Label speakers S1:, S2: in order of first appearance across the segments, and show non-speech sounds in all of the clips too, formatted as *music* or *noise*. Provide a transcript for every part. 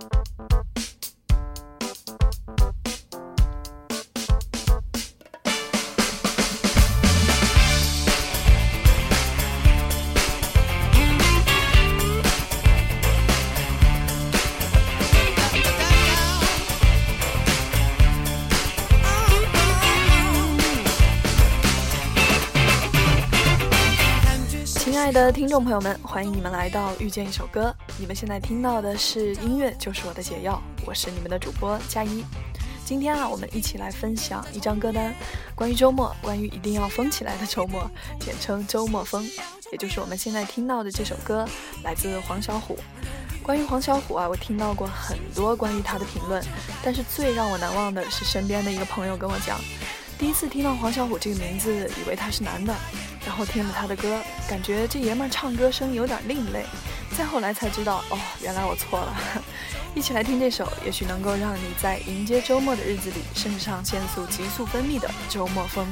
S1: Thank you. 亲爱的听众朋友们，欢迎你们来到遇见一首歌。你们现在听到的是音乐就是我的解药，我是你们的主播佳一。今天啊，我们一起来分享一张歌单，关于周末，关于一定要疯起来的周末，简称周末疯，也就是我们现在听到的这首歌，来自黄小琥。关于黄小琥啊，我听到过很多关于他的评论，但是最让我难忘的是身边的一个朋友跟我讲，第一次听到黄小琥这个名字，以为他是男的。然后听了他的歌，感觉这爷们唱歌声有点另类。再后来才知道，哦，原来我错了。*laughs* 一起来听这首，也许能够让你在迎接周末的日子里，肾上腺素急速分泌的周末风。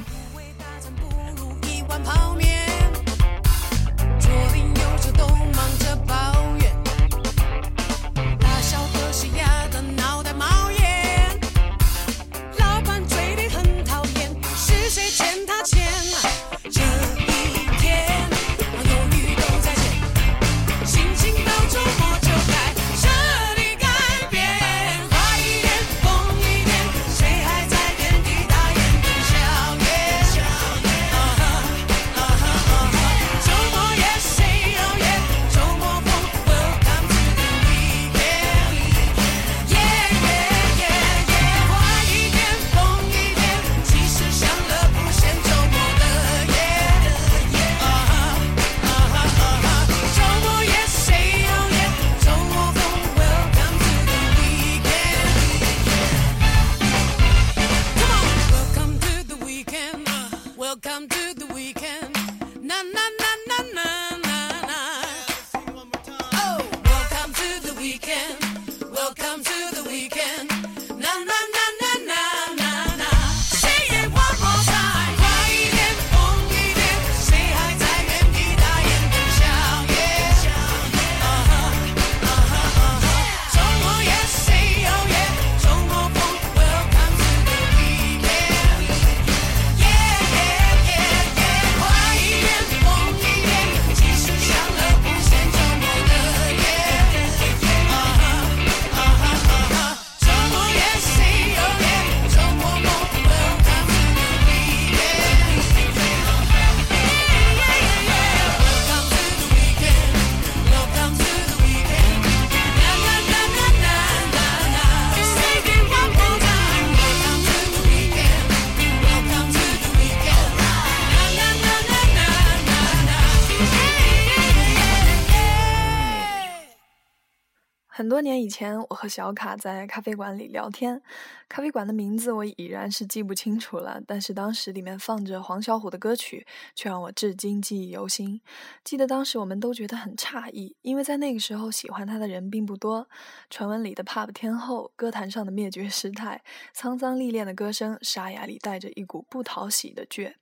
S1: 多年以前，我和小卡在咖啡馆里聊天，咖啡馆的名字我已然是记不清楚了，但是当时里面放着黄小琥的歌曲，却让我至今记忆犹新。记得当时我们都觉得很诧异，因为在那个时候喜欢他的人并不多。传闻里的 pop 天后，歌坛上的灭绝师太，沧桑历练的歌声，沙哑里带着一股不讨喜的倔。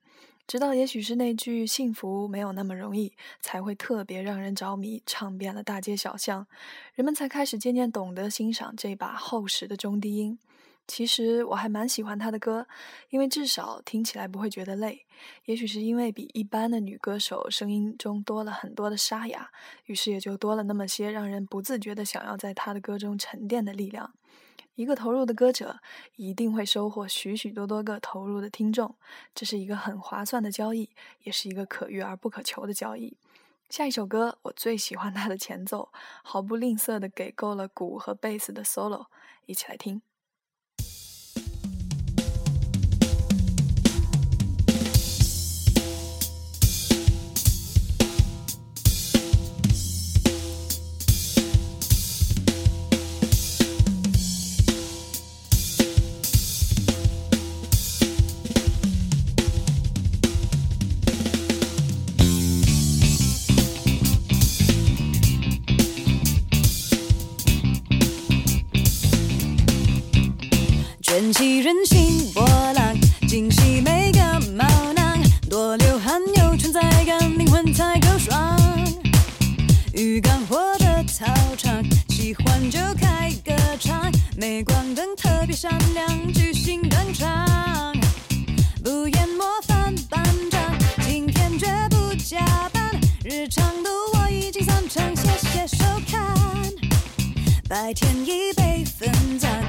S1: 直到也许是那句“幸福没有那么容易”，才会特别让人着迷，唱遍了大街小巷，人们才开始渐渐懂得欣赏这把厚实的中低音。其实我还蛮喜欢她的歌，因为至少听起来不会觉得累。也许是因为比一般的女歌手声音中多了很多的沙哑，于是也就多了那么些让人不自觉的想要在她的歌中沉淀的力量。一个投入的歌者，一定会收获许许多多个投入的听众，这是一个很划算的交易，也是一个可遇而不可求的交易。下一首歌，我最喜欢它的前奏，毫不吝啬的给够了鼓和贝斯的 solo，一起来听。
S2: 爱添一杯芬芳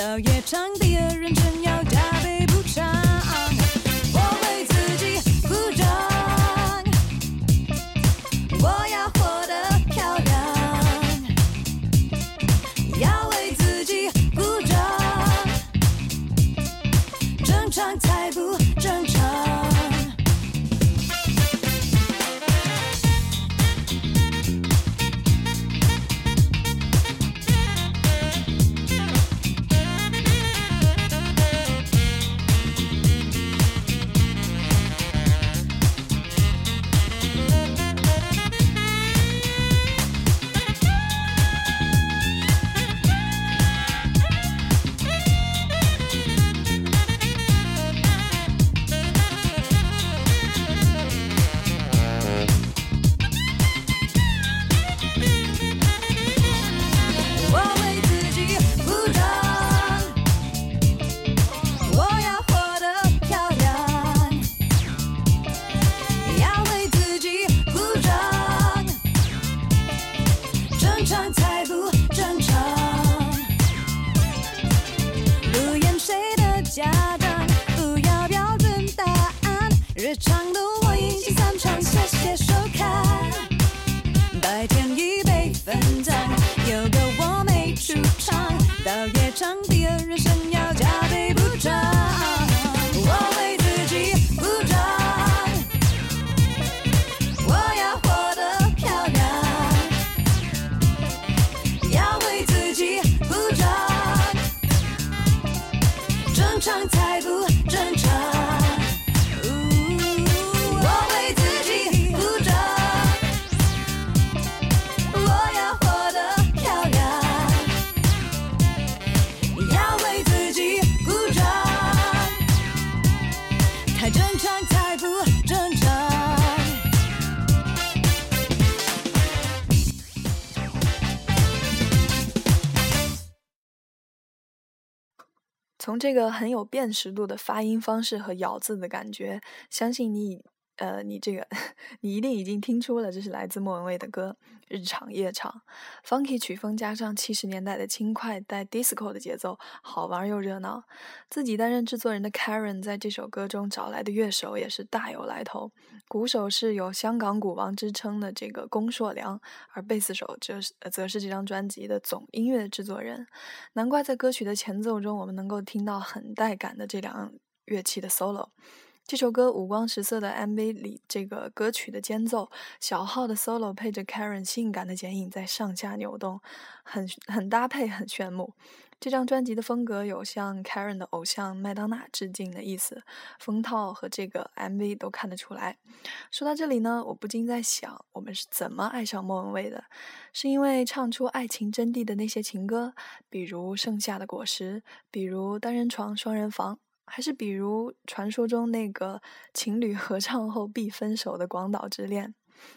S2: 到夜场第二人称
S3: 这个很有辨识度的发音方式和咬字的感觉，相信你呃，你这个 *laughs* 你一定已经听出了，这是来自莫文蔚的歌《日场夜场》，funky 曲风加上七十年代的轻快带 disco 的节奏，好玩又热闹。自己担任制作人的 Karen 在这首歌中找来的乐手也是大有来头，鼓手是有香港鼓王之称的这个龚硕良，而贝斯手则是则是这张专辑的总音乐制作人。难怪在歌曲的前奏中，我们能够听到很带感的这两乐器的 solo。这首歌五光十色的 MV 里，这个歌曲的间奏，小号的 solo 配着 Karen 性感的剪影在上下扭动，很很搭配，很炫目。这张专辑的风格有向 Karen 的偶像麦当娜致敬的意思，封套和这个 MV 都看得出来。说到这里呢，我不禁在想，我们是怎么爱上莫文蔚的？是因为唱出爱情真谛的那些情歌，比如《盛夏的果实》，比如《单人床双人房》。还是比如传说中那个情侣合唱后必分手的《广岛之恋》，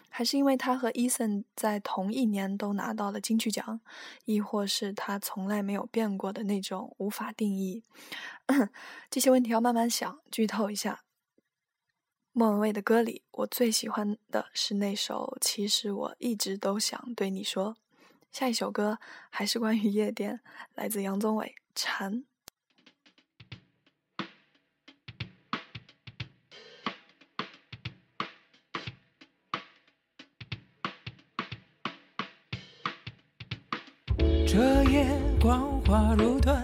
S3: 还是因为他和 Eason 在同一年都拿到了金曲奖，亦或是他从来没有变过的那种无法定义？*clears throat* 这些问题要慢慢想。剧透一下，莫文蔚的歌里，我最喜欢的是那首《其实我一直都想对你说》。下一首歌还是关于夜店，来自杨宗纬《蝉》。
S4: 光滑如团，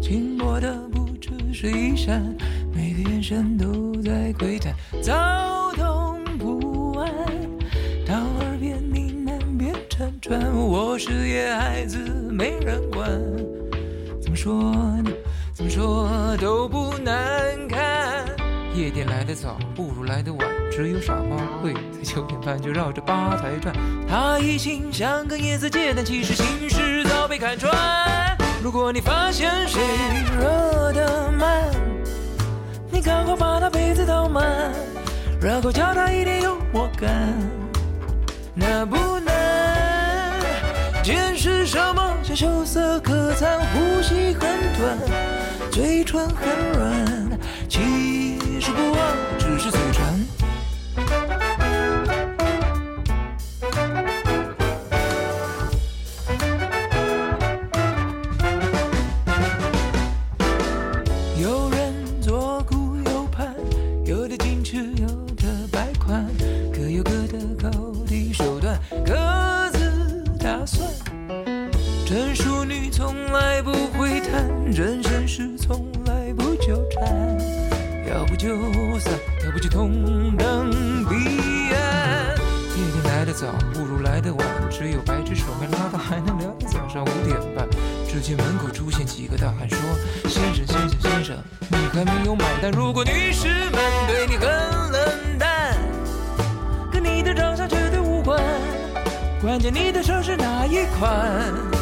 S4: 轻薄的不只是衣衫，每个眼神都在窥探，躁动不安，到耳边呢喃边辗转，我是野孩子，没人管。怎么说呢？怎么说都不难看。夜店来得早，不如来得晚。只有傻瓜会在九点半就绕着吧台转。他一心想跟叶子借，但其实心事被看穿。如果你发现谁热得慢，你赶快把他杯子倒满，然后教他一点幽默感。那不难，见识什么叫羞涩可餐，呼吸很短，嘴唇很软，其实不忘只是嘴人生是从来不纠缠。要不就散，要不就同等彼岸。夜店来得早，不如来得晚。只有白纸手没拉到，还能聊到早上五点半。只见门口出现几个大汉说：“先生，先生，先生，你还没有买单。如果女士们对你很冷淡，跟你的长相绝对无关，关键你的车是哪一款？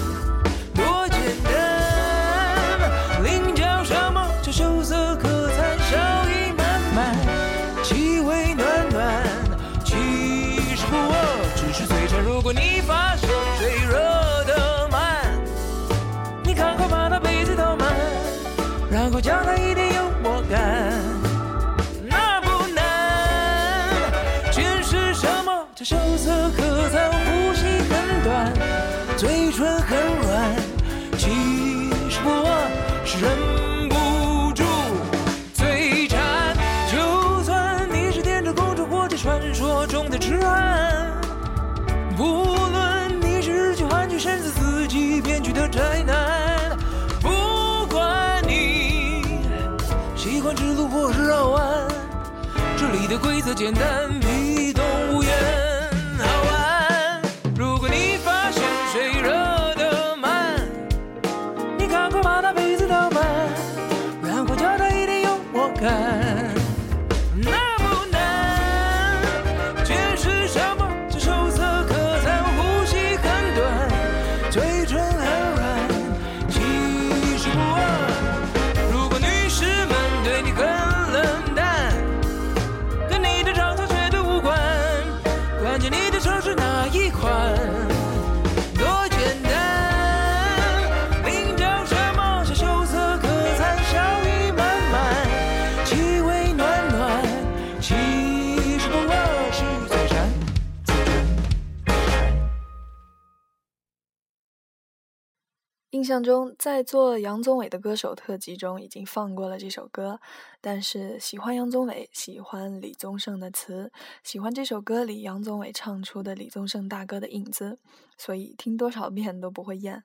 S4: 么叫羞涩可餐，呼吸很短，嘴唇很软，其实不过是忍不住嘴馋。就算你是天之公主或者传说中的痴汉，不论你是日剧、韩剧，甚至自己编剧的宅男，不管你喜欢直路或是绕弯，这里的规则简单，
S3: 印象中，在做杨宗纬的歌手特辑中已经放过了这首歌，但是喜欢杨宗纬，喜欢李宗盛的词，喜欢这首歌里杨宗纬唱出的李宗盛大哥的影子，所以听多少遍都不会厌。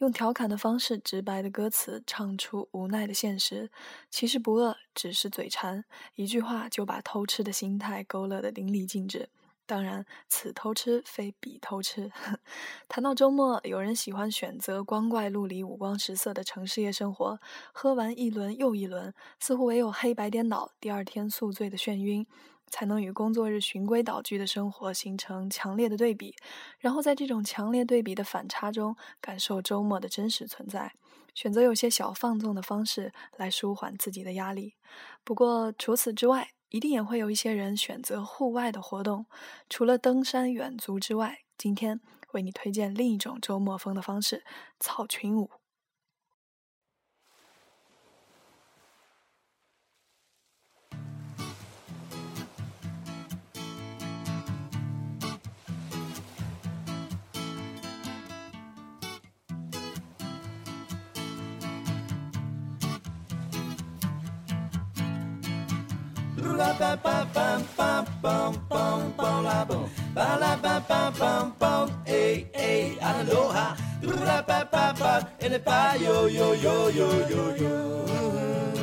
S3: 用调侃的方式，直白的歌词，唱出无奈的现实。其实不饿，只是嘴馋，一句话就把偷吃的心态勾勒得淋漓尽致。当然，此偷吃非彼偷吃。*laughs* 谈到周末，有人喜欢选择光怪陆离、五光十色的城市夜生活，喝完一轮又一轮，似乎唯有黑白颠倒，第二天宿醉的眩晕，才能与工作日循规蹈矩的生活形成强烈的对比，然后在这种强烈对比的反差中，感受周末的真实存在。选择有些小放纵的方式来舒缓自己的压力。不过除此之外，一定也会有一些人选择户外的活动。除了登山远足之外，今天为你推荐另一种周末风的方式——草裙舞。
S5: Aloha, and a bye, yo, yo, yo, yo, yo,
S6: yo.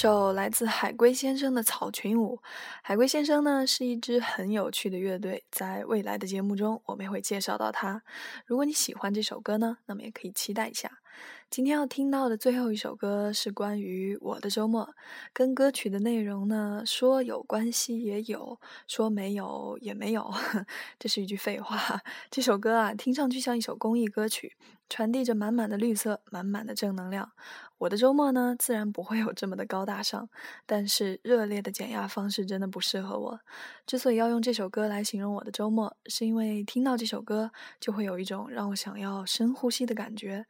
S6: 首来自海龟先生的草裙舞。海龟先生呢是一支很有趣的乐队，在未来的节目中我们也会介绍到他。如果你喜欢这首歌呢，那么也可以期待一下。今天要听到的最后一首歌是关于我的周末，跟歌曲的内容呢说有关系也有，说没有也没有，*laughs* 这是一句废话。这首歌啊，听上去像一首公益歌曲，传递着满满的绿色，满满的正能量。我的周末呢，自然不会有这么的高大上，但是热烈的减压方式真的不适合我。之所以要用这首歌来形容我的周末，是因为听到这首歌就会有一种让我想要深呼吸的感觉。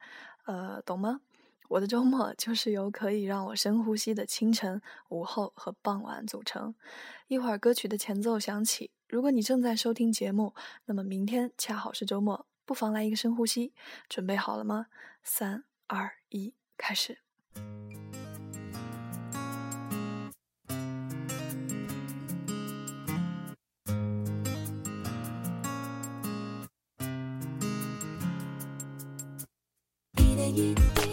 S6: 呃，懂吗？我的周末就是由可以让我深呼吸的清晨、午后和傍晚组成。一会儿歌曲的前奏响起，如果你正在收听节目，那么明天恰好是周末，不妨来一个深呼吸。准备好了吗？三、二、一，开始。
S7: You.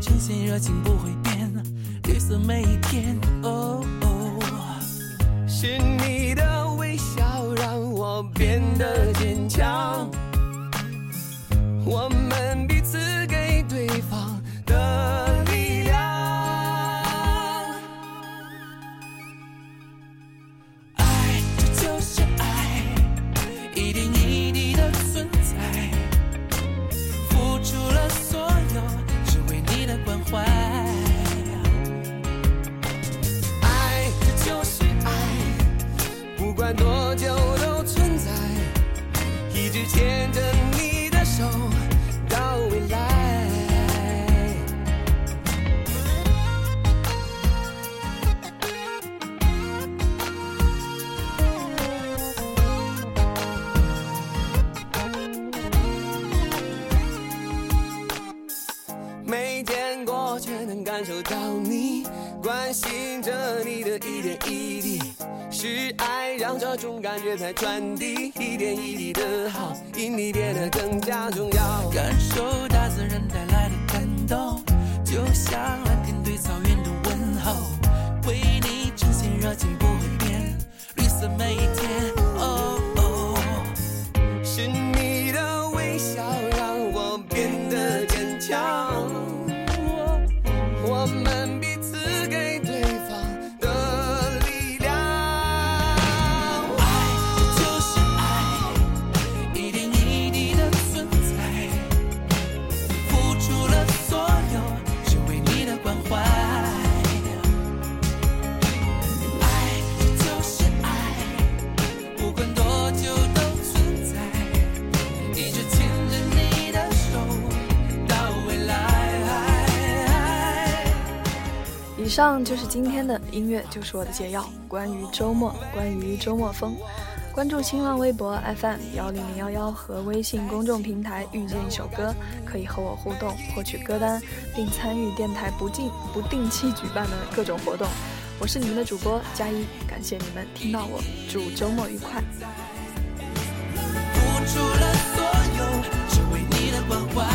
S7: 为你呈现热情不会变，绿色每一天。哦哦，
S8: 是你的微笑让我变得坚强，我让这种感觉在传递，一点一滴的好，因你变得更加重要。
S7: 感受大自然带来的感动，就像蓝天对草原的问候，为你真心热情不会变，绿色每一天。
S3: 上就是今天的音乐就是我的解药，关于周末，关于周末风。关注新浪微博 FM 幺零零幺幺和微信公众平台遇见一首歌，可以和我互动，获取歌单，并参与电台不定不定期举办的各种活动。我是你们的主播佳一，感谢你们听到我，祝周末愉快。
S7: 付出了所有，只为你的关怀。